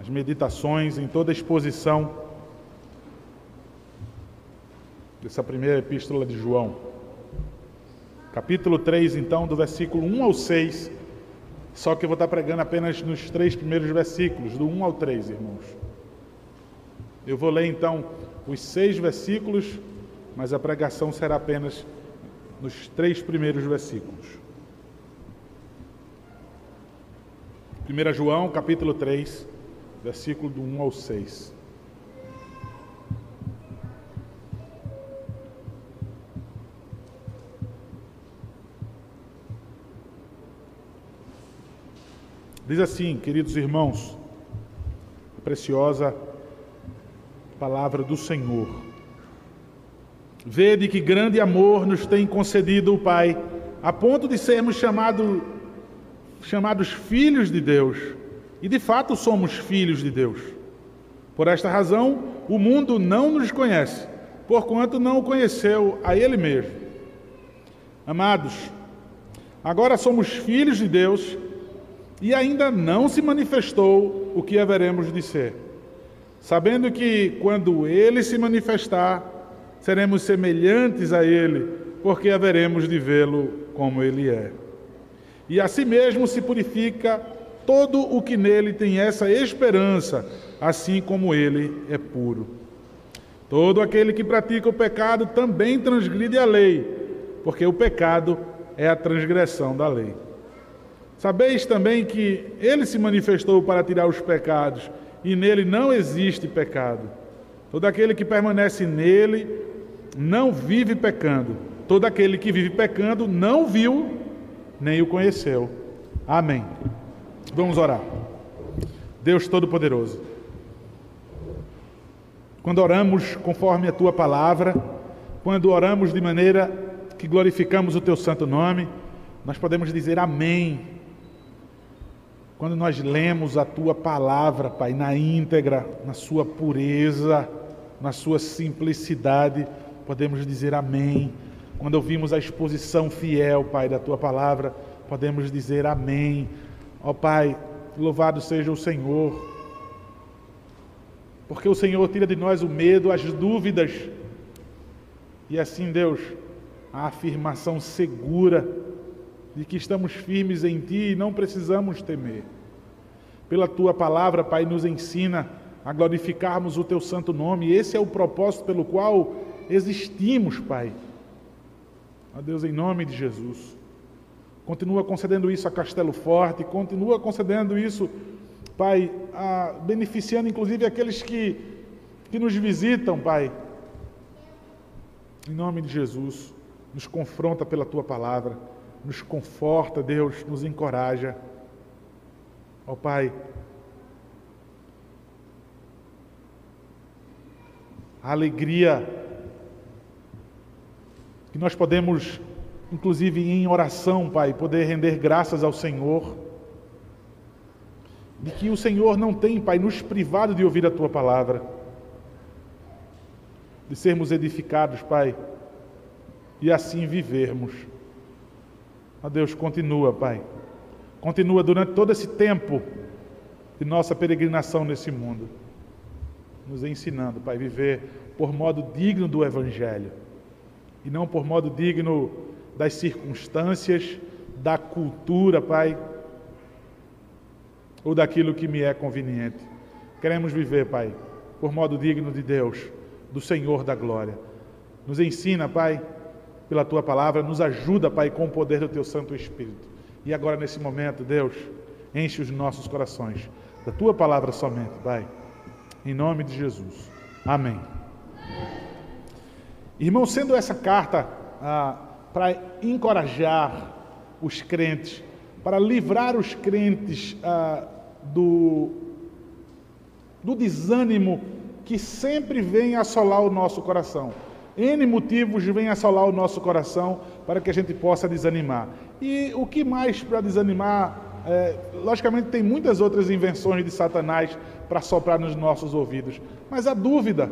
as meditações, em toda a exposição dessa primeira epístola de João. Capítulo 3, então, do versículo 1 ao 6. Só que eu vou estar pregando apenas nos três primeiros versículos, do 1 ao 3, irmãos. Eu vou ler então os seis versículos, mas a pregação será apenas nos três primeiros versículos. 1 João, capítulo 3, versículo do 1 ao 6. Diz assim, queridos irmãos, a preciosa palavra do Senhor. Vede que grande amor nos tem concedido o Pai, a ponto de sermos chamado, chamados filhos de Deus. E de fato somos filhos de Deus. Por esta razão, o mundo não nos conhece, porquanto não o conheceu a Ele mesmo. Amados, agora somos filhos de Deus e ainda não se manifestou o que haveremos de ser. Sabendo que quando ele se manifestar, seremos semelhantes a ele, porque haveremos de vê-lo como ele é. E assim mesmo se purifica todo o que nele tem essa esperança, assim como ele é puro. Todo aquele que pratica o pecado também transgride a lei, porque o pecado é a transgressão da lei. Sabeis também que ele se manifestou para tirar os pecados, e nele não existe pecado. Todo aquele que permanece nele não vive pecando. Todo aquele que vive pecando não viu nem o conheceu. Amém. Vamos orar. Deus Todo-Poderoso, quando oramos conforme a tua palavra, quando oramos de maneira que glorificamos o teu santo nome, nós podemos dizer amém quando nós lemos a tua palavra, Pai, na íntegra, na sua pureza, na sua simplicidade, podemos dizer amém. Quando ouvimos a exposição fiel, Pai, da tua palavra, podemos dizer amém. Ó oh, Pai, louvado seja o Senhor, porque o Senhor tira de nós o medo, as dúvidas, e assim, Deus, a afirmação segura de que estamos firmes em Ti e não precisamos temer. Pela Tua palavra, Pai, nos ensina a glorificarmos o Teu santo nome. Esse é o propósito pelo qual existimos, Pai. Ó Deus, em nome de Jesus. Continua concedendo isso a Castelo Forte, continua concedendo isso, Pai, a, beneficiando inclusive aqueles que, que nos visitam, Pai. Em nome de Jesus, nos confronta pela Tua palavra nos conforta, Deus, nos encoraja. Ó Pai, a alegria que nós podemos, inclusive em oração, Pai, poder render graças ao Senhor, de que o Senhor não tem, Pai, nos privado de ouvir a Tua palavra, de sermos edificados, Pai, e assim vivermos. Ó Deus, continua, Pai. Continua durante todo esse tempo de nossa peregrinação nesse mundo, nos ensinando, Pai, viver por modo digno do Evangelho e não por modo digno das circunstâncias, da cultura, Pai, ou daquilo que me é conveniente. Queremos viver, Pai, por modo digno de Deus, do Senhor da glória. Nos ensina, Pai, pela tua palavra, nos ajuda, Pai, com o poder do teu Santo Espírito. E agora, nesse momento, Deus, enche os nossos corações da tua palavra somente, Pai. Em nome de Jesus. Amém. Irmão, sendo essa carta ah, para encorajar os crentes, para livrar os crentes ah, do, do desânimo que sempre vem assolar o nosso coração. N motivos vêm assolar o nosso coração para que a gente possa desanimar. E o que mais para desanimar? É, logicamente, tem muitas outras invenções de Satanás para soprar nos nossos ouvidos, mas a dúvida,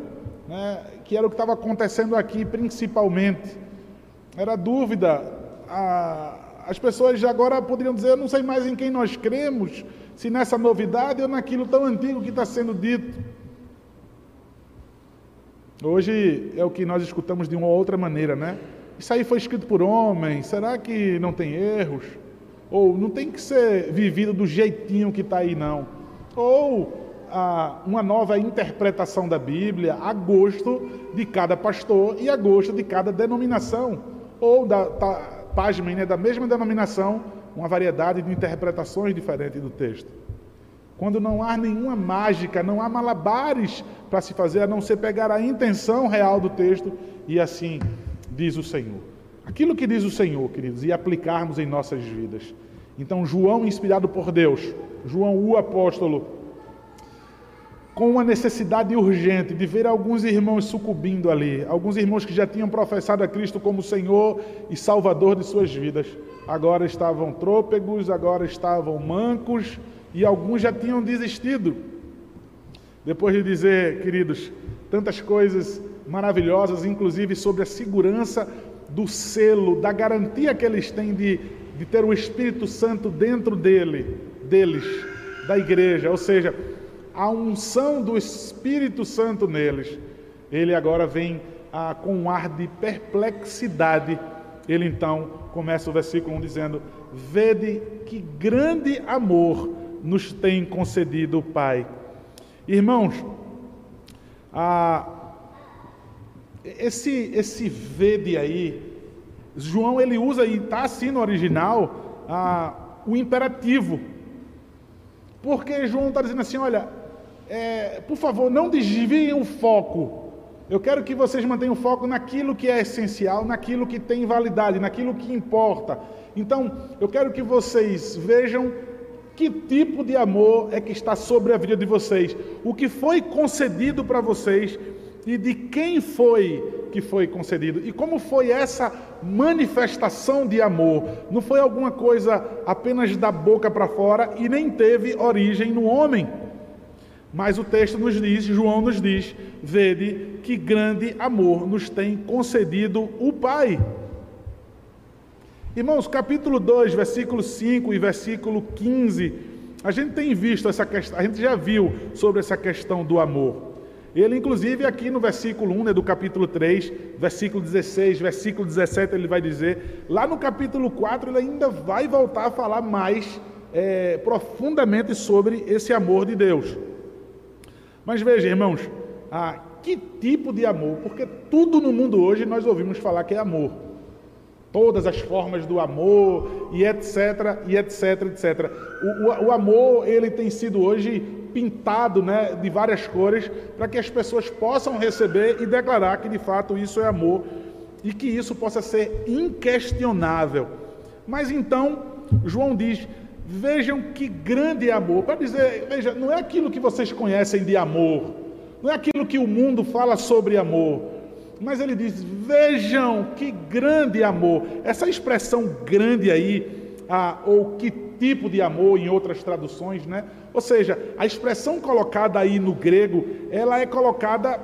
né, que era o que estava acontecendo aqui principalmente, era dúvida. A, as pessoas agora poderiam dizer: Eu não sei mais em quem nós cremos, se nessa novidade ou naquilo tão antigo que está sendo dito. Hoje é o que nós escutamos de uma outra maneira, né? Isso aí foi escrito por homem, será que não tem erros? Ou não tem que ser vivido do jeitinho que está aí, não. Ou ah, uma nova interpretação da Bíblia a gosto de cada pastor e a gosto de cada denominação. Ou da, tá, página né, da mesma denominação, uma variedade de interpretações diferentes do texto. Quando não há nenhuma mágica, não há malabares para se fazer, a não ser pegar a intenção real do texto e assim diz o Senhor. Aquilo que diz o Senhor, queridos, e aplicarmos em nossas vidas. Então, João, inspirado por Deus, João, o apóstolo, com uma necessidade urgente de ver alguns irmãos sucumbindo ali, alguns irmãos que já tinham professado a Cristo como Senhor e Salvador de suas vidas, agora estavam trôpegos, agora estavam mancos, e alguns já tinham desistido. Depois de dizer, queridos, tantas coisas maravilhosas, inclusive sobre a segurança do selo, da garantia que eles têm de, de ter o Espírito Santo dentro dele, deles, da igreja, ou seja, a unção do Espírito Santo neles. Ele agora vem ah, com um ar de perplexidade. Ele então começa o versículo 1 dizendo: Vede que grande amor nos tem concedido o Pai. Irmãos, a, esse, esse vede aí, João ele usa, e está assim no original, a, o imperativo. Porque João está dizendo assim: olha, é, por favor, não desviem o foco. Eu quero que vocês mantenham o foco naquilo que é essencial, naquilo que tem validade, naquilo que importa. Então, eu quero que vocês vejam que tipo de amor é que está sobre a vida de vocês? O que foi concedido para vocês e de quem foi que foi concedido? E como foi essa manifestação de amor? Não foi alguma coisa apenas da boca para fora e nem teve origem no homem. Mas o texto nos diz, João nos diz: vede que grande amor nos tem concedido o Pai. Irmãos, capítulo 2, versículo 5 e versículo 15, a gente tem visto essa questão, a gente já viu sobre essa questão do amor. Ele, inclusive, aqui no versículo 1 né, do capítulo 3, versículo 16, versículo 17, ele vai dizer. Lá no capítulo 4, ele ainda vai voltar a falar mais é, profundamente sobre esse amor de Deus. Mas veja, irmãos, ah, que tipo de amor? Porque tudo no mundo hoje nós ouvimos falar que é amor todas as formas do amor e etc, e etc, etc. O, o, o, amor ele tem sido hoje pintado, né, de várias cores para que as pessoas possam receber e declarar que de fato isso é amor e que isso possa ser inquestionável. Mas então João diz: vejam que grande amor. Para dizer, veja, não é aquilo que vocês conhecem de amor, não é aquilo que o mundo fala sobre amor mas ele diz: vejam que grande amor. Essa expressão grande aí, ah, ou que tipo de amor em outras traduções, né? Ou seja, a expressão colocada aí no grego, ela é colocada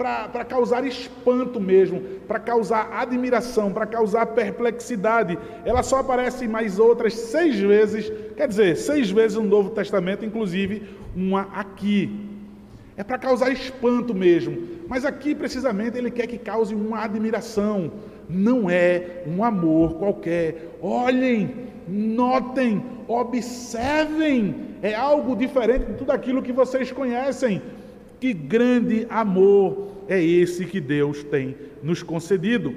para causar espanto mesmo, para causar admiração, para causar perplexidade. Ela só aparece mais outras seis vezes, quer dizer, seis vezes no Novo Testamento, inclusive uma aqui. É para causar espanto mesmo. Mas aqui, precisamente, ele quer que cause uma admiração. Não é um amor qualquer. Olhem, notem, observem. É algo diferente de tudo aquilo que vocês conhecem. Que grande amor é esse que Deus tem nos concedido.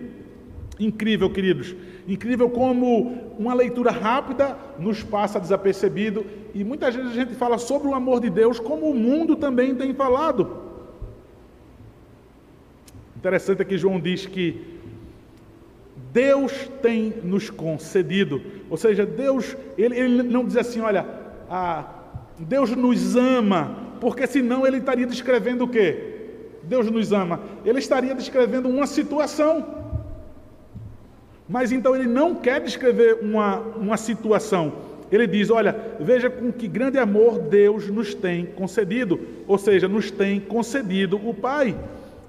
Incrível, queridos. Incrível como uma leitura rápida nos passa desapercebido e muitas vezes a gente fala sobre o amor de Deus como o mundo também tem falado. Interessante é que João diz que Deus tem nos concedido, ou seja, Deus, ele, ele não diz assim, olha, ah, Deus nos ama, porque senão ele estaria descrevendo o quê? Deus nos ama. Ele estaria descrevendo uma situação. Mas então ele não quer descrever uma, uma situação. Ele diz: Olha, veja com que grande amor Deus nos tem concedido, ou seja, nos tem concedido o Pai.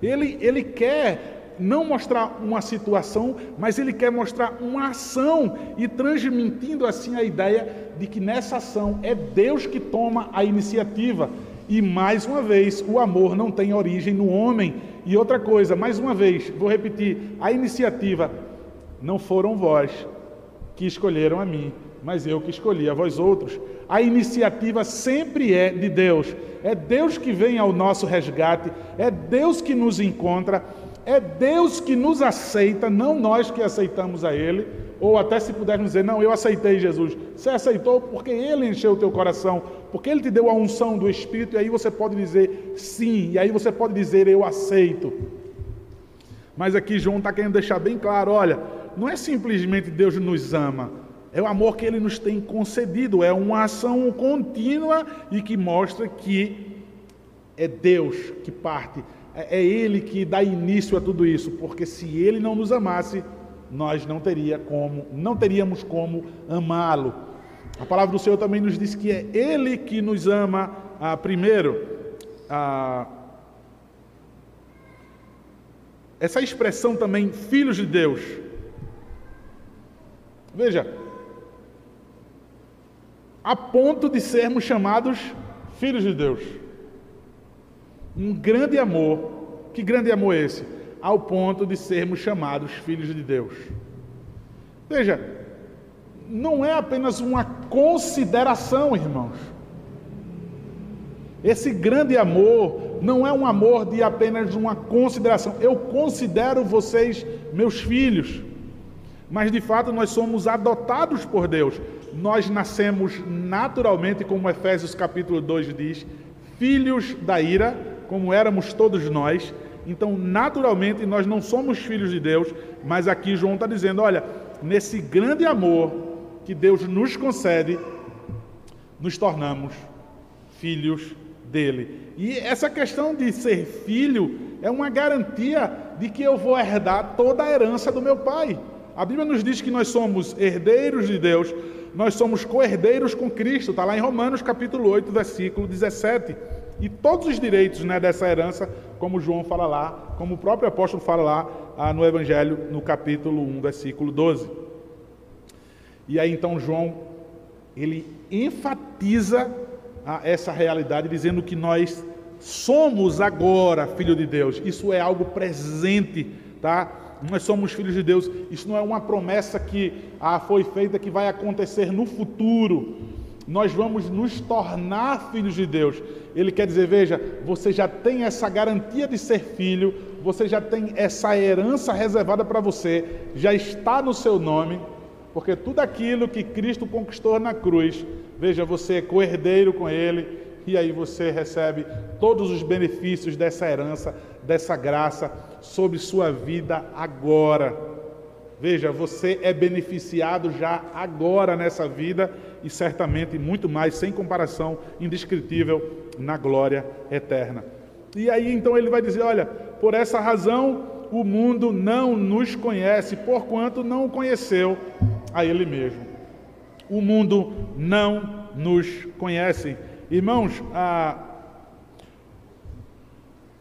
Ele, ele quer não mostrar uma situação, mas ele quer mostrar uma ação e transmitindo assim a ideia de que nessa ação é Deus que toma a iniciativa. E mais uma vez, o amor não tem origem no homem. E outra coisa, mais uma vez, vou repetir: a iniciativa não foram vós que escolheram a mim, mas eu que escolhi a vós outros. A iniciativa sempre é de Deus. É Deus que vem ao nosso resgate, é Deus que nos encontra, é Deus que nos aceita, não nós que aceitamos a Ele. Ou até se pudermos dizer, não, eu aceitei Jesus. Você aceitou porque Ele encheu o teu coração, porque Ele te deu a unção do Espírito, e aí você pode dizer sim, e aí você pode dizer eu aceito. Mas aqui João está querendo deixar bem claro: olha, não é simplesmente Deus nos ama, é o amor que Ele nos tem concedido, é uma ação contínua e que mostra que é Deus que parte, é, é Ele que dá início a tudo isso, porque se Ele não nos amasse, nós não teria como, não teríamos como amá-lo. A palavra do Senhor também nos diz que é Ele que nos ama ah, primeiro. Ah, essa expressão também, filhos de Deus. Veja, a ponto de sermos chamados filhos de Deus. Um grande amor. Que grande amor é esse? ao ponto de sermos chamados filhos de Deus. Veja, não é apenas uma consideração, irmãos. Esse grande amor não é um amor de apenas uma consideração. Eu considero vocês meus filhos. Mas de fato nós somos adotados por Deus. Nós nascemos naturalmente, como Efésios capítulo 2 diz, filhos da ira, como éramos todos nós, então, naturalmente, nós não somos filhos de Deus, mas aqui João está dizendo: olha, nesse grande amor que Deus nos concede, nos tornamos filhos dele. E essa questão de ser filho é uma garantia de que eu vou herdar toda a herança do meu pai. A Bíblia nos diz que nós somos herdeiros de Deus, nós somos co-herdeiros com Cristo, está lá em Romanos capítulo 8, versículo 17. E todos os direitos né, dessa herança, como João fala lá, como o próprio apóstolo fala lá ah, no Evangelho, no capítulo 1, versículo 12. E aí então João, ele enfatiza ah, essa realidade, dizendo que nós somos agora filho de Deus. Isso é algo presente, tá? Nós somos filhos de Deus. Isso não é uma promessa que ah, foi feita que vai acontecer no futuro nós vamos nos tornar filhos de Deus. Ele quer dizer, veja, você já tem essa garantia de ser filho, você já tem essa herança reservada para você, já está no seu nome, porque tudo aquilo que Cristo conquistou na cruz, veja, você é coerdeiro com Ele, e aí você recebe todos os benefícios dessa herança, dessa graça sobre sua vida agora. Veja, você é beneficiado já agora nessa vida e certamente muito mais, sem comparação, indescritível na glória eterna. E aí então ele vai dizer: olha, por essa razão o mundo não nos conhece, porquanto não o conheceu a ele mesmo. O mundo não nos conhece. Irmãos, a,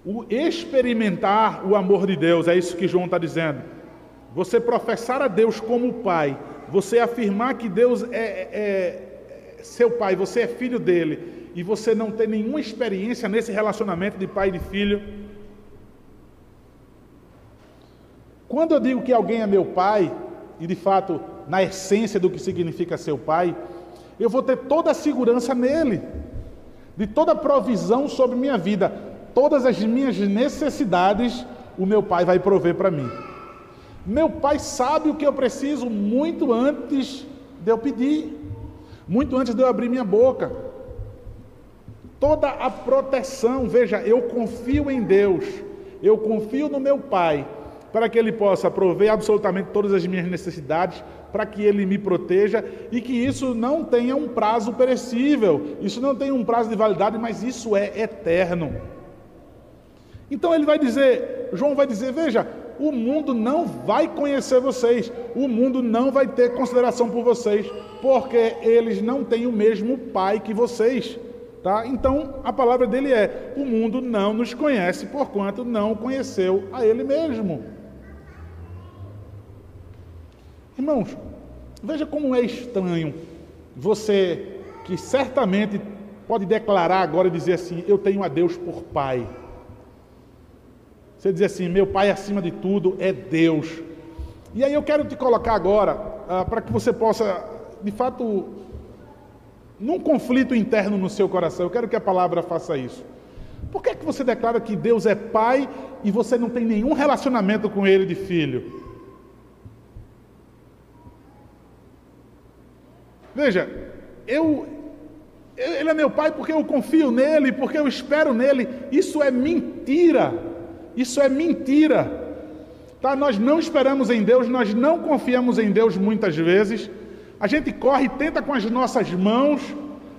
o experimentar o amor de Deus, é isso que João está dizendo. Você professar a Deus como Pai você afirmar que Deus é, é, é seu pai, você é filho dele, e você não tem nenhuma experiência nesse relacionamento de pai e de filho. Quando eu digo que alguém é meu pai, e de fato, na essência do que significa ser pai, eu vou ter toda a segurança nele, de toda a provisão sobre minha vida, todas as minhas necessidades, o meu pai vai prover para mim. Meu pai sabe o que eu preciso muito antes de eu pedir, muito antes de eu abrir minha boca. Toda a proteção, veja, eu confio em Deus, eu confio no meu Pai, para que Ele possa prover absolutamente todas as minhas necessidades, para que Ele me proteja e que isso não tenha um prazo perecível, isso não tem um prazo de validade, mas isso é eterno. Então ele vai dizer, João vai dizer, veja, o mundo não vai conhecer vocês, o mundo não vai ter consideração por vocês, porque eles não têm o mesmo pai que vocês. Tá? Então a palavra dele é: o mundo não nos conhece, porquanto não conheceu a ele mesmo. Irmãos, veja como é estranho você que certamente pode declarar agora e dizer assim: Eu tenho a Deus por Pai você dizer assim: Meu Pai acima de tudo é Deus. E aí eu quero te colocar agora, ah, para que você possa, de fato, num conflito interno no seu coração, eu quero que a palavra faça isso. Por que, é que você declara que Deus é Pai e você não tem nenhum relacionamento com Ele de filho? Veja, eu, ele é meu pai porque eu confio nele, porque eu espero nele. Isso é mentira. Isso é mentira. Tá? Nós não esperamos em Deus, nós não confiamos em Deus muitas vezes. A gente corre, tenta com as nossas mãos,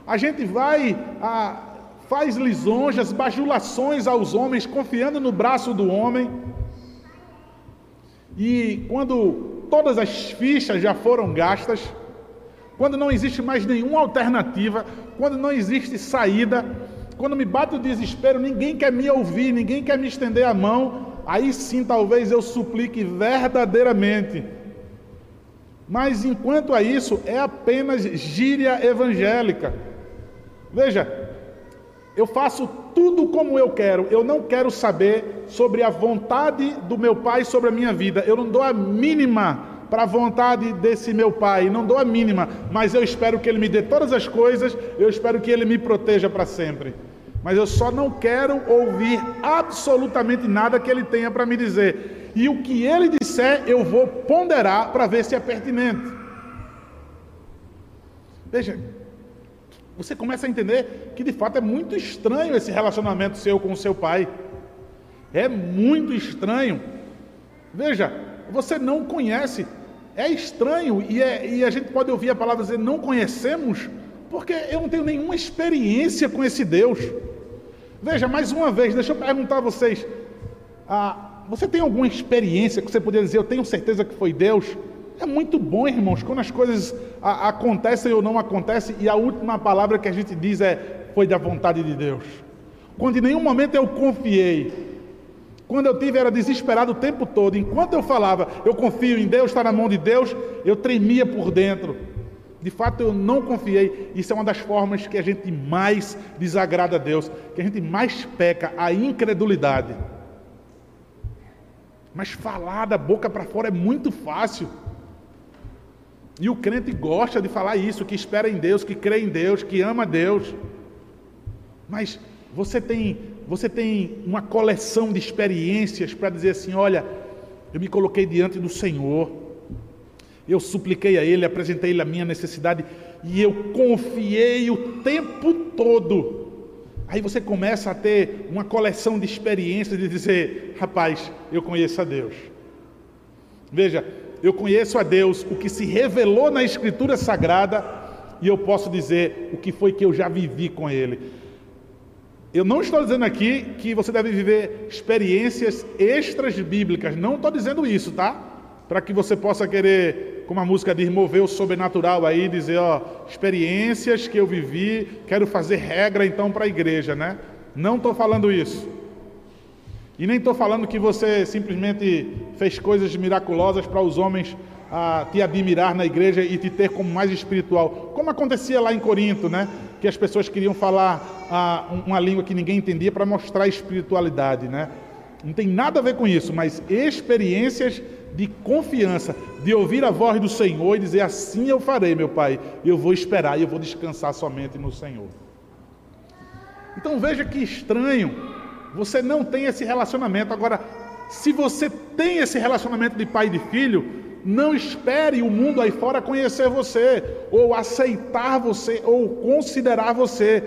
a gente vai, a, faz lisonjas, bajulações aos homens, confiando no braço do homem. E quando todas as fichas já foram gastas, quando não existe mais nenhuma alternativa, quando não existe saída, quando me bate o desespero, ninguém quer me ouvir, ninguém quer me estender a mão, aí sim talvez eu suplique verdadeiramente. Mas enquanto a isso, é apenas gíria evangélica. Veja, eu faço tudo como eu quero, eu não quero saber sobre a vontade do meu pai sobre a minha vida, eu não dou a mínima para a vontade desse meu pai, não dou a mínima, mas eu espero que ele me dê todas as coisas, eu espero que ele me proteja para sempre. Mas eu só não quero ouvir absolutamente nada que ele tenha para me dizer. E o que ele disser, eu vou ponderar para ver se é pertinente. Veja, você começa a entender que de fato é muito estranho esse relacionamento seu com o seu pai. É muito estranho. Veja, você não conhece é estranho e, é, e a gente pode ouvir a palavra dizer não conhecemos, porque eu não tenho nenhuma experiência com esse Deus. Veja, mais uma vez, deixa eu perguntar a vocês: ah, você tem alguma experiência que você poderia dizer, eu tenho certeza que foi Deus? É muito bom, irmãos, quando as coisas a, acontecem ou não acontecem e a última palavra que a gente diz é: foi da vontade de Deus. Quando em nenhum momento eu confiei, quando eu tive, era desesperado o tempo todo. Enquanto eu falava, eu confio em Deus, está na mão de Deus, eu tremia por dentro. De fato, eu não confiei. Isso é uma das formas que a gente mais desagrada a Deus, que a gente mais peca, a incredulidade. Mas falar da boca para fora é muito fácil. E o crente gosta de falar isso, que espera em Deus, que crê em Deus, que ama Deus. Mas você tem você tem uma coleção de experiências para dizer assim: olha, eu me coloquei diante do Senhor, eu supliquei a Ele, apresentei Ele a minha necessidade e eu confiei o tempo todo. Aí você começa a ter uma coleção de experiências de dizer: rapaz, eu conheço a Deus. Veja, eu conheço a Deus, o que se revelou na Escritura Sagrada, e eu posso dizer o que foi que eu já vivi com Ele. Eu não estou dizendo aqui que você deve viver experiências extras bíblicas, não estou dizendo isso, tá? Para que você possa querer, como a música diz, mover o sobrenatural aí, dizer, ó, experiências que eu vivi, quero fazer regra então para a igreja, né? Não estou falando isso. E nem estou falando que você simplesmente fez coisas miraculosas para os homens a te admirar na igreja e te ter como mais espiritual, como acontecia lá em Corinto, né? Que as pessoas queriam falar ah, uma língua que ninguém entendia para mostrar espiritualidade, né? Não tem nada a ver com isso, mas experiências de confiança, de ouvir a voz do Senhor e dizer: Assim eu farei, meu Pai, eu vou esperar e eu vou descansar somente no Senhor. Então veja que estranho, você não tem esse relacionamento. Agora, se você tem esse relacionamento de pai e de filho, não espere o mundo aí fora conhecer você, ou aceitar você, ou considerar você,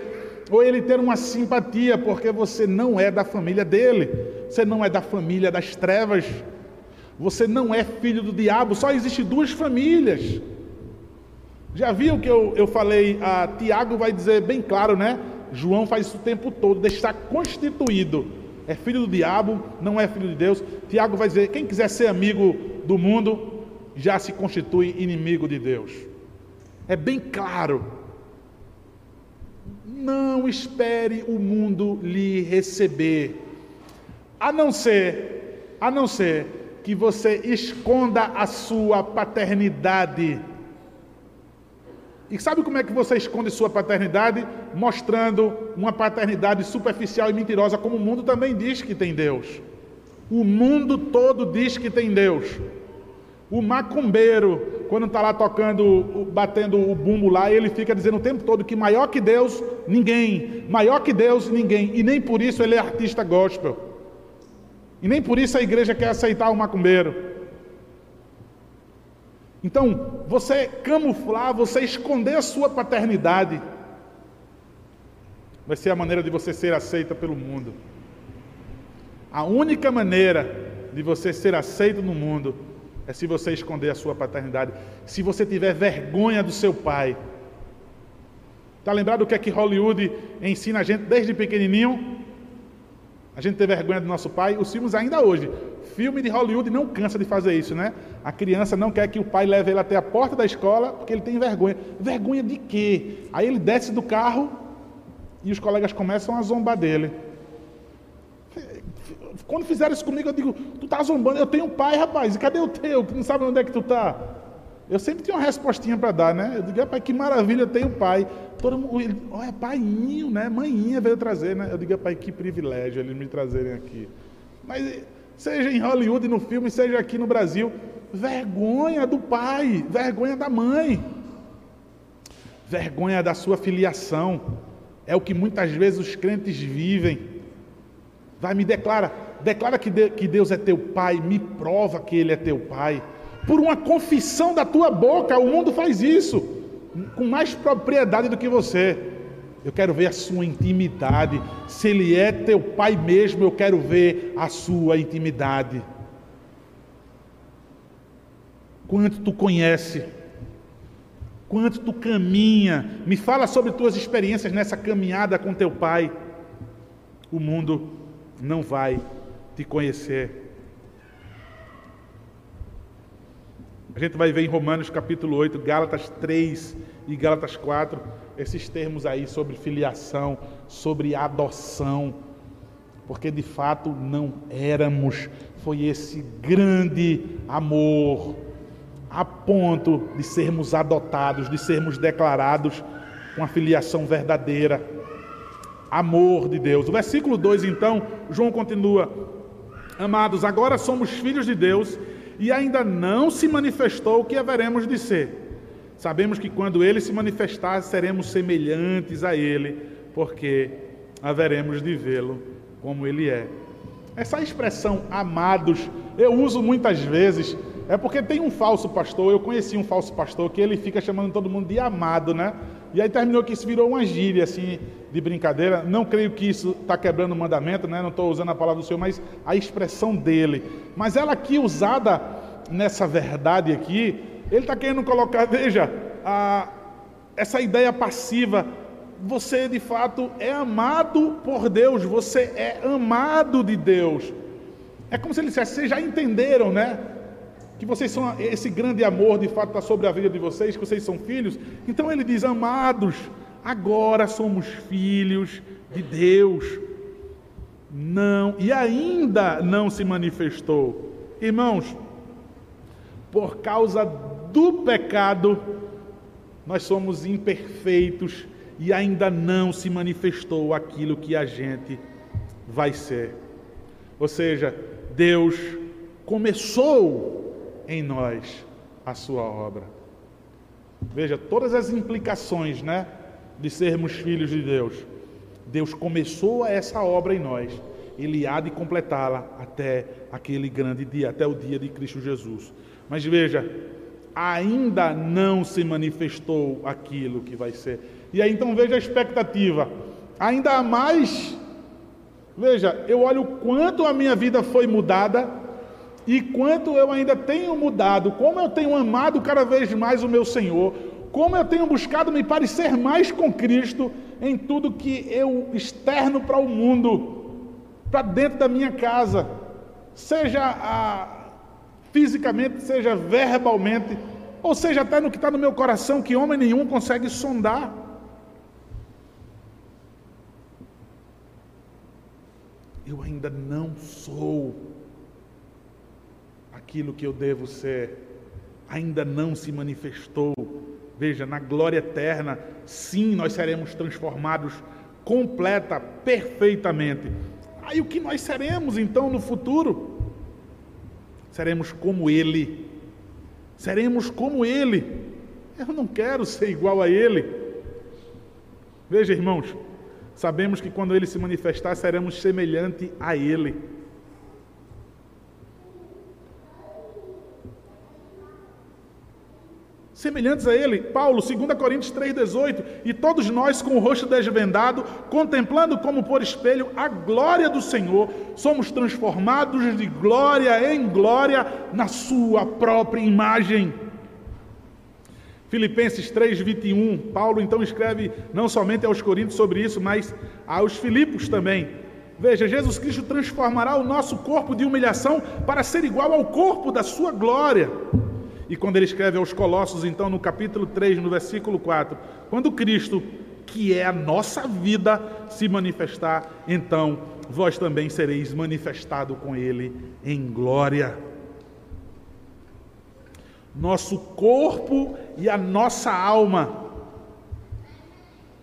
ou ele ter uma simpatia, porque você não é da família dele, você não é da família das trevas, você não é filho do diabo, só existe duas famílias. Já viu que eu, eu falei, a Tiago vai dizer bem claro, né? João faz isso o tempo todo, está constituído. É filho do diabo, não é filho de Deus. Tiago vai dizer: quem quiser ser amigo do mundo, já se constitui inimigo de Deus. É bem claro. Não espere o mundo lhe receber, a não ser, a não ser que você esconda a sua paternidade. E sabe como é que você esconde sua paternidade? Mostrando uma paternidade superficial e mentirosa, como o mundo também diz que tem Deus. O mundo todo diz que tem Deus. O macumbeiro, quando está lá tocando, batendo o bumbo lá, ele fica dizendo o tempo todo que maior que Deus, ninguém. Maior que Deus, ninguém. E nem por isso ele é artista gospel. E nem por isso a igreja quer aceitar o macumbeiro. Então, você camuflar, você esconder a sua paternidade, vai ser a maneira de você ser aceita pelo mundo. A única maneira de você ser aceito no mundo é se você esconder a sua paternidade. Se você tiver vergonha do seu pai. Está lembrado o que é que Hollywood ensina a gente desde pequenininho? A gente ter vergonha do nosso pai. Os filmes ainda hoje. Filme de Hollywood não cansa de fazer isso, né? A criança não quer que o pai leve ele até a porta da escola porque ele tem vergonha. Vergonha de quê? Aí ele desce do carro e os colegas começam a zombar dele. Quando fizeram isso comigo, eu digo, tu tá zombando, eu tenho pai, rapaz, e cadê o teu? Tu não sabe onde é que tu tá? Eu sempre tinha uma respostinha para dar, né? Eu digo, pai, que maravilha, eu tenho pai. Todo mundo, olha, paiinho, né? Manhinha veio trazer, né? Eu digo, pai, que privilégio eles me trazerem aqui. Mas seja em Hollywood, no filme, seja aqui no Brasil, vergonha do pai, vergonha da mãe, vergonha da sua filiação. É o que muitas vezes os crentes vivem. Vai, me declara, declara que, Deus é teu pai, me prova que Ele é teu pai. Por uma confissão da tua boca, o mundo faz isso, com mais propriedade do que você. Eu quero ver a sua intimidade. Se Ele é teu pai mesmo, eu quero ver a sua intimidade. Quanto tu conhece, quanto tu caminha. Me fala sobre tuas experiências nessa caminhada com teu pai. O mundo não vai te conhecer. A gente vai ver em Romanos capítulo 8, Gálatas 3 e Gálatas 4, esses termos aí sobre filiação, sobre adoção, porque de fato não éramos, foi esse grande amor, a ponto de sermos adotados, de sermos declarados com a filiação verdadeira amor de Deus. O versículo 2, então, João continua: Amados, agora somos filhos de Deus e ainda não se manifestou o que haveremos de ser. Sabemos que quando ele se manifestar, seremos semelhantes a ele, porque haveremos de vê-lo como ele é. Essa expressão amados, eu uso muitas vezes, é porque tem um falso pastor, eu conheci um falso pastor que ele fica chamando todo mundo de amado, né? E aí terminou que isso virou uma gíria, assim, de brincadeira. Não creio que isso está quebrando o mandamento, né? não estou usando a palavra do Senhor, mas a expressão dele. Mas ela aqui usada nessa verdade aqui, ele está querendo colocar, veja, a, essa ideia passiva. Você de fato é amado por Deus, você é amado de Deus. É como se ele dissesse, vocês já entenderam, né? Que vocês são, esse grande amor de fato está sobre a vida de vocês, que vocês são filhos. Então ele diz, amados, agora somos filhos de Deus. Não, e ainda não se manifestou. Irmãos, por causa do pecado, nós somos imperfeitos e ainda não se manifestou aquilo que a gente vai ser. Ou seja, Deus começou em nós a sua obra. Veja todas as implicações, né? De sermos filhos de Deus. Deus começou essa obra em nós, Ele há de completá-la até aquele grande dia, até o dia de Cristo Jesus. Mas veja, ainda não se manifestou aquilo que vai ser. E aí então veja a expectativa. Ainda mais, veja, eu olho quanto a minha vida foi mudada e quanto eu ainda tenho mudado, como eu tenho amado cada vez mais o meu Senhor, como eu tenho buscado me parecer mais com Cristo em tudo que eu externo para o mundo, para dentro da minha casa, seja a, fisicamente, seja verbalmente, ou seja até no que está no meu coração, que homem nenhum consegue sondar. Eu ainda não sou aquilo que eu devo ser ainda não se manifestou. Veja, na glória eterna, sim, nós seremos transformados completa, perfeitamente. Aí o que nós seremos então no futuro? Seremos como Ele. Seremos como Ele. Eu não quero ser igual a Ele. Veja, irmãos, sabemos que quando Ele se manifestar, seremos semelhante a Ele. Semelhantes a ele. Paulo, 2 Coríntios 3,18. E todos nós, com o rosto desvendado, contemplando como por espelho a glória do Senhor, somos transformados de glória em glória na Sua própria imagem. Filipenses 3,21. Paulo então escreve não somente aos Coríntios sobre isso, mas aos Filipos também. Veja, Jesus Cristo transformará o nosso corpo de humilhação para ser igual ao corpo da sua glória. E quando ele escreve aos Colossos, então, no capítulo 3, no versículo 4, quando Cristo, que é a nossa vida, se manifestar, então vós também sereis manifestado com ele em glória. Nosso corpo e a nossa alma,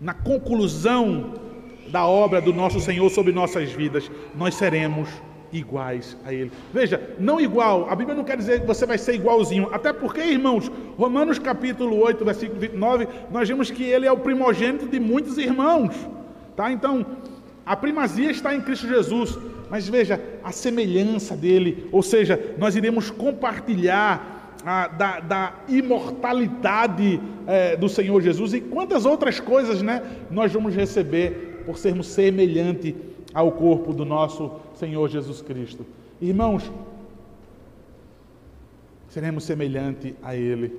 na conclusão da obra do nosso Senhor sobre nossas vidas, nós seremos iguais a Ele. Veja, não igual, a Bíblia não quer dizer que você vai ser igualzinho, até porque, irmãos, Romanos capítulo 8, versículo 29, nós vemos que Ele é o primogênito de muitos irmãos, tá? Então, a primazia está em Cristo Jesus, mas veja, a semelhança dele, ou seja, nós iremos compartilhar a, da, da, imortalidade é, do Senhor Jesus e quantas outras coisas né, nós vamos receber por sermos semelhante ao corpo do nosso Senhor Jesus Cristo. Irmãos, seremos semelhante a Ele.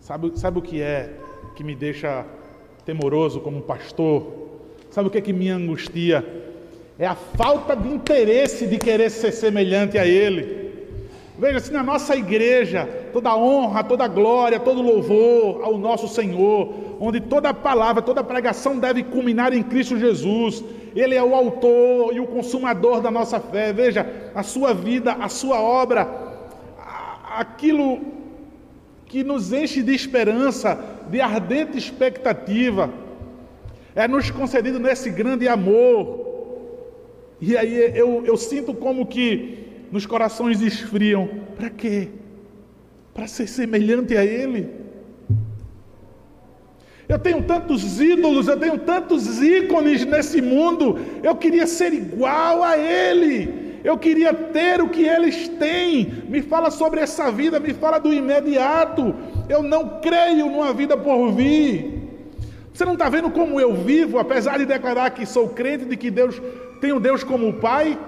Sabe, sabe o que é que me deixa temoroso como pastor? Sabe o que é que me angustia? É a falta de interesse de querer ser semelhante a Ele. Veja, se na nossa igreja, toda honra, toda glória, todo louvor ao nosso Senhor, onde toda palavra, toda pregação deve culminar em Cristo Jesus. Ele é o autor e o consumador da nossa fé. Veja, a sua vida, a sua obra, aquilo que nos enche de esperança, de ardente expectativa, é nos concedido nesse grande amor. E aí eu, eu sinto como que nos corações esfriam. Para quê? Para ser semelhante a Ele. Eu tenho tantos ídolos, eu tenho tantos ícones nesse mundo. Eu queria ser igual a Ele. Eu queria ter o que eles têm. Me fala sobre essa vida, me fala do imediato. Eu não creio numa vida por vir. Você não está vendo como eu vivo, apesar de declarar que sou crente de que Deus tenho Deus como Pai?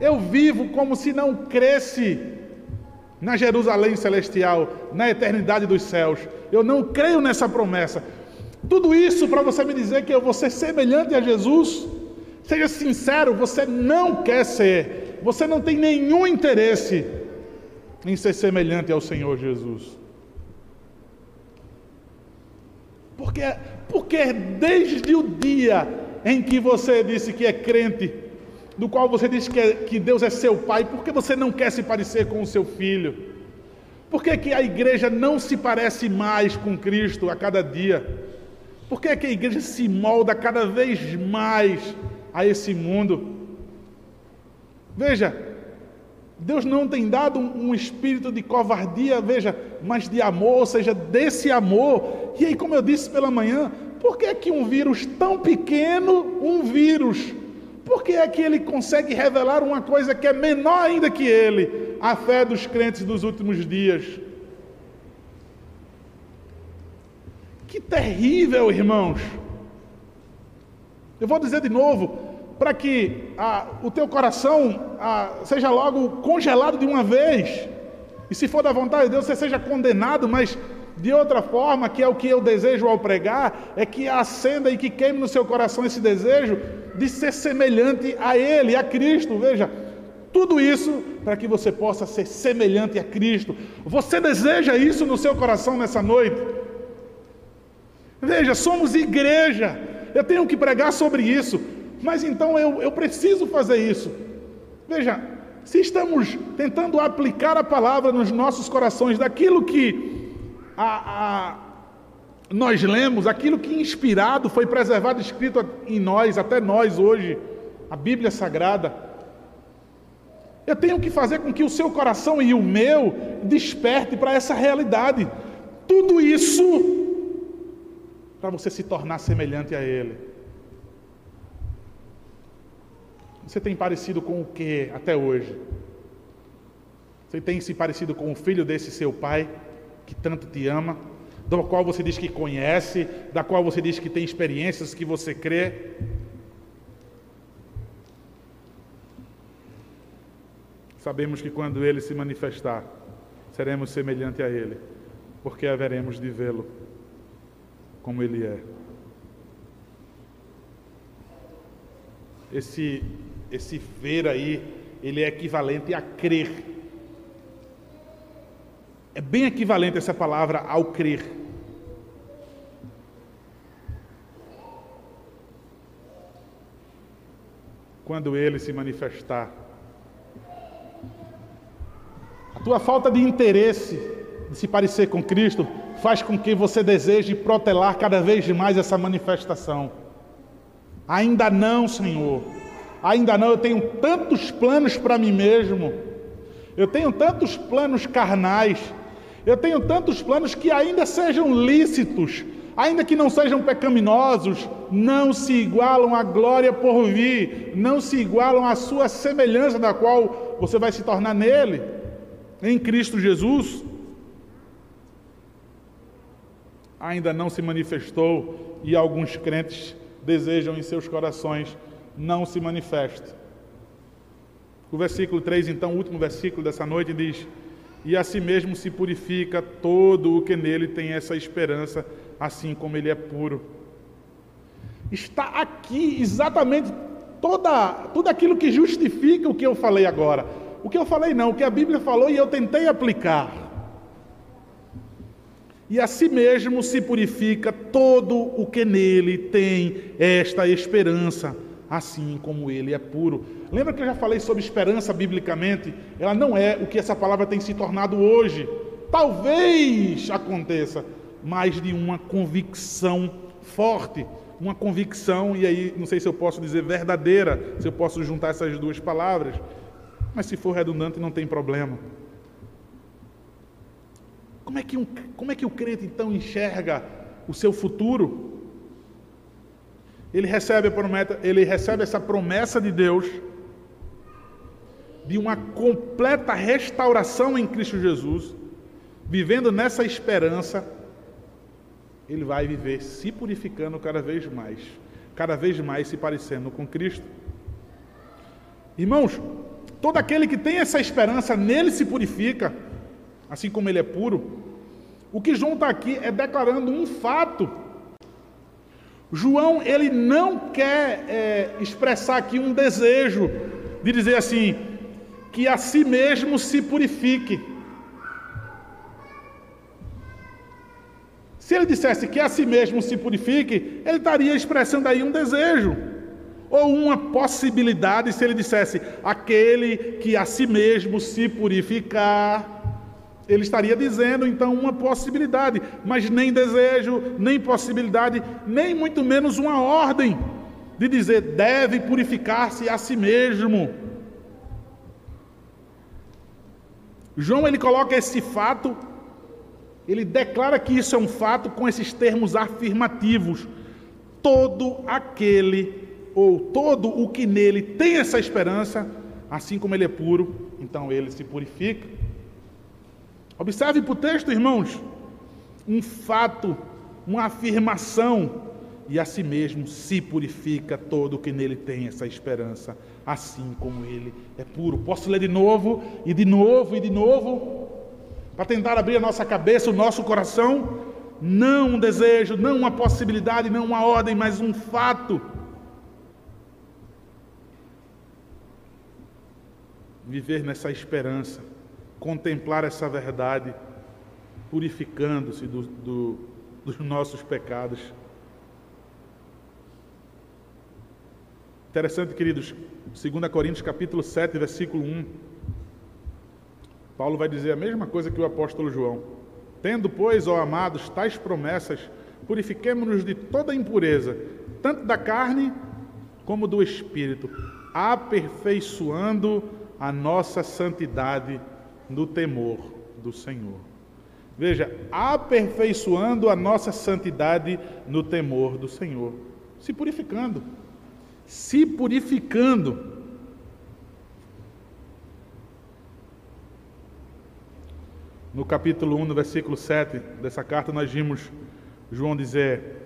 Eu vivo como se não cresce na Jerusalém celestial, na eternidade dos céus. Eu não creio nessa promessa. Tudo isso para você me dizer que eu vou ser semelhante a Jesus? Seja sincero, você não quer ser. Você não tem nenhum interesse em ser semelhante ao Senhor Jesus. Porque, porque desde o dia em que você disse que é crente, do qual você diz que, é, que Deus é seu pai, por que você não quer se parecer com o seu filho? Por que, que a igreja não se parece mais com Cristo a cada dia? Por que, que a igreja se molda cada vez mais a esse mundo? Veja, Deus não tem dado um, espírito de covardia, veja, mas de amor, ou seja, desse amor. E aí, como eu disse pela manhã, por que, que um vírus tão pequeno, um vírus, por que é que ele consegue revelar uma coisa que é menor ainda que ele? A fé dos crentes dos últimos dias. Que terrível, irmãos. Eu vou dizer de novo, para que ah, o teu coração ah, seja logo congelado de uma vez, e se for da vontade de Deus, você seja condenado, mas de outra forma, que é o que eu desejo ao pregar, é que acenda e que queime no seu coração esse desejo de ser semelhante a Ele, a Cristo. Veja, tudo isso para que você possa ser semelhante a Cristo. Você deseja isso no seu coração nessa noite? Veja, somos igreja. Eu tenho que pregar sobre isso. Mas então eu, eu preciso fazer isso. Veja, se estamos tentando aplicar a palavra nos nossos corações, daquilo que a, a, nós lemos, aquilo que inspirado foi preservado, escrito em nós, até nós hoje, a Bíblia Sagrada. Eu tenho que fazer com que o seu coração e o meu desperte para essa realidade. Tudo isso para você se tornar semelhante a Ele. Você tem parecido com o que até hoje? Você tem se parecido com o filho desse seu pai, que tanto te ama, do qual você diz que conhece, da qual você diz que tem experiências que você crê? Sabemos que quando ele se manifestar, seremos semelhante a ele, porque haveremos de vê-lo como ele é. Esse, esse ver aí, ele é equivalente a crer. É bem equivalente essa palavra ao crer. Quando ele se manifestar, a tua falta de interesse de se parecer com Cristo faz com que você deseje protelar cada vez mais essa manifestação. Ainda não, Senhor. Ainda não, eu tenho tantos planos para mim mesmo. Eu tenho tantos planos carnais. Eu tenho tantos planos que ainda sejam lícitos, ainda que não sejam pecaminosos, não se igualam à glória por vir, não se igualam à sua semelhança da qual você vai se tornar nele, em Cristo Jesus. ainda não se manifestou e alguns crentes desejam em seus corações não se manifeste. O versículo 3, então, o último versículo dessa noite diz: E a si mesmo se purifica todo o que nele tem essa esperança, assim como ele é puro. Está aqui exatamente toda, tudo aquilo que justifica o que eu falei agora. O que eu falei não, o que a Bíblia falou e eu tentei aplicar e a si mesmo se purifica todo o que nele tem esta esperança, assim como ele é puro. Lembra que eu já falei sobre esperança biblicamente? Ela não é o que essa palavra tem se tornado hoje. Talvez aconteça, mas de uma convicção forte, uma convicção, e aí não sei se eu posso dizer verdadeira, se eu posso juntar essas duas palavras, mas se for redundante não tem problema. Como é que, um, como é que o crente então enxerga o seu futuro? Ele recebe, prometa, ele recebe essa promessa de Deus de uma completa restauração em Cristo Jesus, vivendo nessa esperança, ele vai viver se purificando cada vez mais, cada vez mais se parecendo com Cristo. Irmãos, todo aquele que tem essa esperança nele se purifica assim como ele é puro. O que João está aqui é declarando um fato. João, ele não quer é, expressar aqui um desejo de dizer assim, que a si mesmo se purifique. Se ele dissesse que a si mesmo se purifique, ele estaria expressando aí um desejo ou uma possibilidade se ele dissesse aquele que a si mesmo se purificar ele estaria dizendo então uma possibilidade, mas nem desejo, nem possibilidade, nem muito menos uma ordem de dizer deve purificar-se a si mesmo. João ele coloca esse fato, ele declara que isso é um fato com esses termos afirmativos. Todo aquele ou todo o que nele tem essa esperança, assim como ele é puro, então ele se purifica. Observe para o texto, irmãos, um fato, uma afirmação, e a si mesmo se purifica todo o que nele tem essa esperança, assim como ele é puro. Posso ler de novo, e de novo, e de novo, para tentar abrir a nossa cabeça, o nosso coração? Não um desejo, não uma possibilidade, não uma ordem, mas um fato. Viver nessa esperança contemplar essa verdade, purificando-se do, do, dos nossos pecados. Interessante, queridos, 2 Coríntios capítulo 7, versículo 1. Paulo vai dizer a mesma coisa que o apóstolo João. Tendo, pois, ó amados, tais promessas, purifiquemo-nos de toda impureza, tanto da carne como do espírito, aperfeiçoando a nossa santidade no temor do Senhor. Veja, aperfeiçoando a nossa santidade no temor do Senhor, se purificando, se purificando. No capítulo 1, no versículo 7 dessa carta, nós vimos João dizer: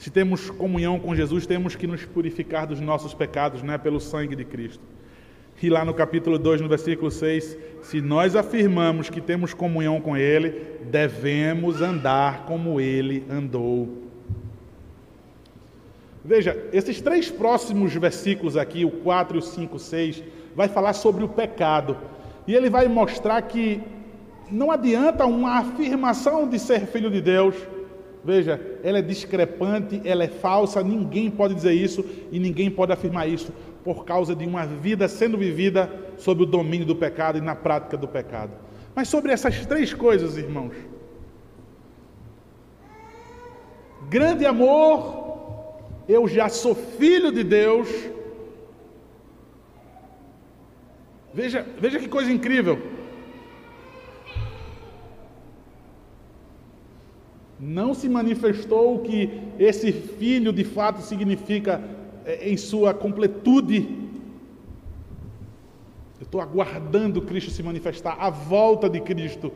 Se temos comunhão com Jesus, temos que nos purificar dos nossos pecados, né, pelo sangue de Cristo. E lá no capítulo 2, no versículo 6, se nós afirmamos que temos comunhão com Ele, devemos andar como Ele andou. Veja, esses três próximos versículos aqui, o 4, o 5, o 6, vai falar sobre o pecado. E ele vai mostrar que não adianta uma afirmação de ser filho de Deus Veja, ela é discrepante, ela é falsa, ninguém pode dizer isso e ninguém pode afirmar isso por causa de uma vida sendo vivida sob o domínio do pecado e na prática do pecado. Mas sobre essas três coisas, irmãos, grande amor, eu já sou filho de Deus. Veja, veja que coisa incrível. Não se manifestou o que esse filho de fato significa é, em sua completude. Eu estou aguardando Cristo se manifestar, a volta de Cristo,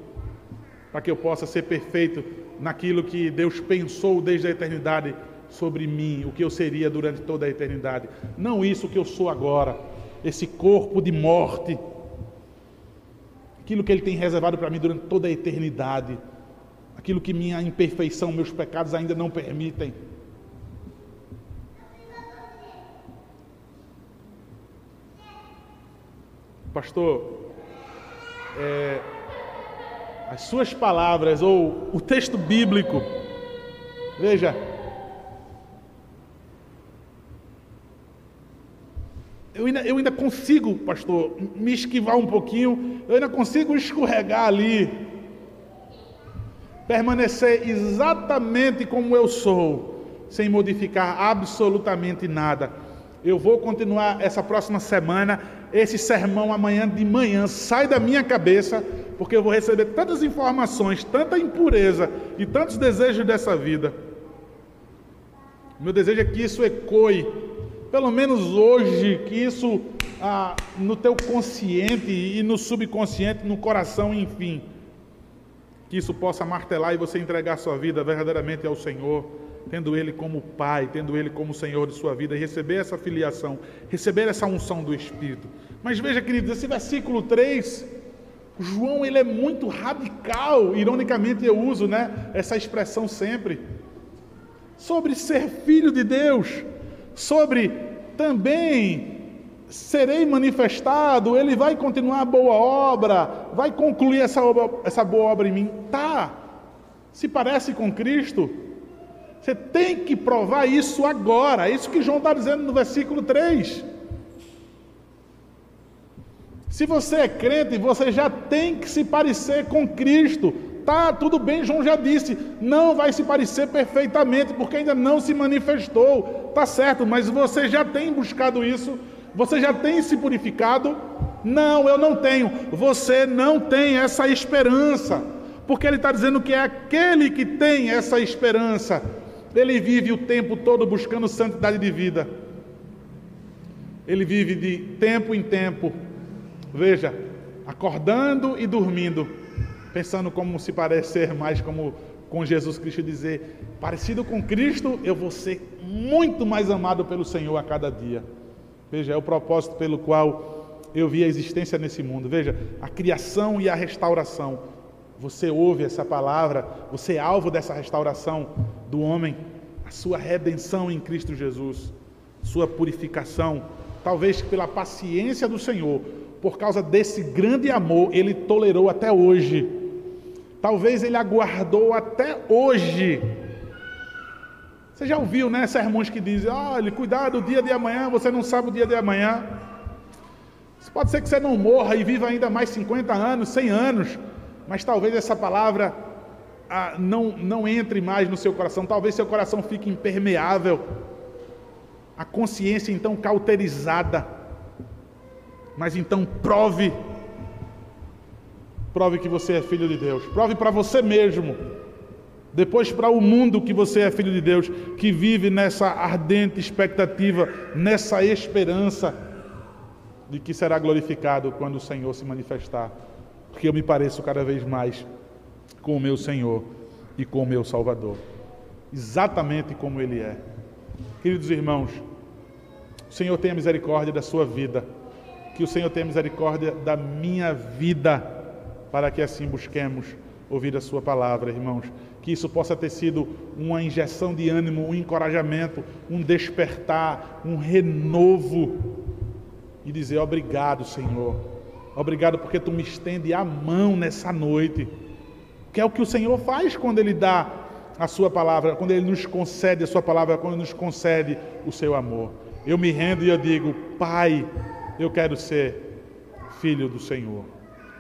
para que eu possa ser perfeito naquilo que Deus pensou desde a eternidade sobre mim, o que eu seria durante toda a eternidade. Não isso que eu sou agora, esse corpo de morte, aquilo que Ele tem reservado para mim durante toda a eternidade aquilo que minha imperfeição, meus pecados ainda não permitem. Pastor, é, as suas palavras ou o texto bíblico, veja, eu ainda, eu ainda consigo, pastor, me esquivar um pouquinho, eu ainda consigo escorregar ali permanecer exatamente como eu sou, sem modificar absolutamente nada. Eu vou continuar essa próxima semana, esse sermão amanhã de manhã sai da minha cabeça, porque eu vou receber tantas informações, tanta impureza e tantos desejos dessa vida. Meu desejo é que isso ecoe, pelo menos hoje, que isso ah, no teu consciente e no subconsciente, no coração, enfim que isso possa martelar e você entregar sua vida verdadeiramente ao Senhor, tendo Ele como Pai, tendo Ele como Senhor de sua vida, e receber essa filiação, receber essa unção do Espírito. Mas veja, queridos, esse versículo 3, João ele é muito radical, ironicamente eu uso né, essa expressão sempre, sobre ser filho de Deus, sobre também serei manifestado, ele vai continuar a boa obra, vai concluir essa, obra, essa boa obra em mim. Tá, se parece com Cristo, você tem que provar isso agora, é isso que João está dizendo no versículo 3. Se você é crente, você já tem que se parecer com Cristo. Tá, tudo bem, João já disse, não vai se parecer perfeitamente, porque ainda não se manifestou. Tá certo, mas você já tem buscado isso você já tem se purificado? Não, eu não tenho. Você não tem essa esperança. Porque ele está dizendo que é aquele que tem essa esperança. Ele vive o tempo todo buscando santidade de vida. Ele vive de tempo em tempo. Veja, acordando e dormindo, pensando como se parecer mais como com Jesus Cristo dizer, parecido com Cristo, eu vou ser muito mais amado pelo Senhor a cada dia. Veja, é o propósito pelo qual eu vi a existência nesse mundo. Veja, a criação e a restauração. Você ouve essa palavra, você é alvo dessa restauração do homem, a sua redenção em Cristo Jesus, sua purificação, talvez pela paciência do Senhor, por causa desse grande amor, ele tolerou até hoje. Talvez ele aguardou até hoje você já ouviu, né, sermões que dizem: olha, cuidado, o dia de amanhã, você não sabe o dia de amanhã. Pode ser que você não morra e viva ainda mais 50 anos, 100 anos, mas talvez essa palavra ah, não, não entre mais no seu coração, talvez seu coração fique impermeável, a consciência então cauterizada. Mas então prove, prove que você é filho de Deus, prove para você mesmo, depois para o mundo que você é filho de Deus, que vive nessa ardente expectativa, nessa esperança de que será glorificado quando o Senhor se manifestar, porque eu me pareço cada vez mais com o meu Senhor e com o meu Salvador, exatamente como Ele é. Queridos irmãos, o Senhor tenha misericórdia da sua vida, que o Senhor tenha misericórdia da minha vida, para que assim busquemos ouvir a Sua palavra, irmãos. Que isso possa ter sido uma injeção de ânimo, um encorajamento, um despertar, um renovo e dizer obrigado, Senhor. Obrigado porque tu me estende a mão nessa noite. Que é o que o Senhor faz quando ele dá a sua palavra, quando ele nos concede a sua palavra, quando ele nos concede o seu amor. Eu me rendo e eu digo: Pai, eu quero ser filho do Senhor.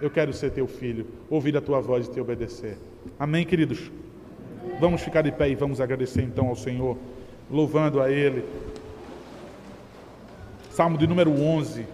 Eu quero ser teu filho, ouvir a tua voz e te obedecer. Amém, queridos? Vamos ficar de pé e vamos agradecer então ao Senhor, louvando a Ele. Salmo de número 11.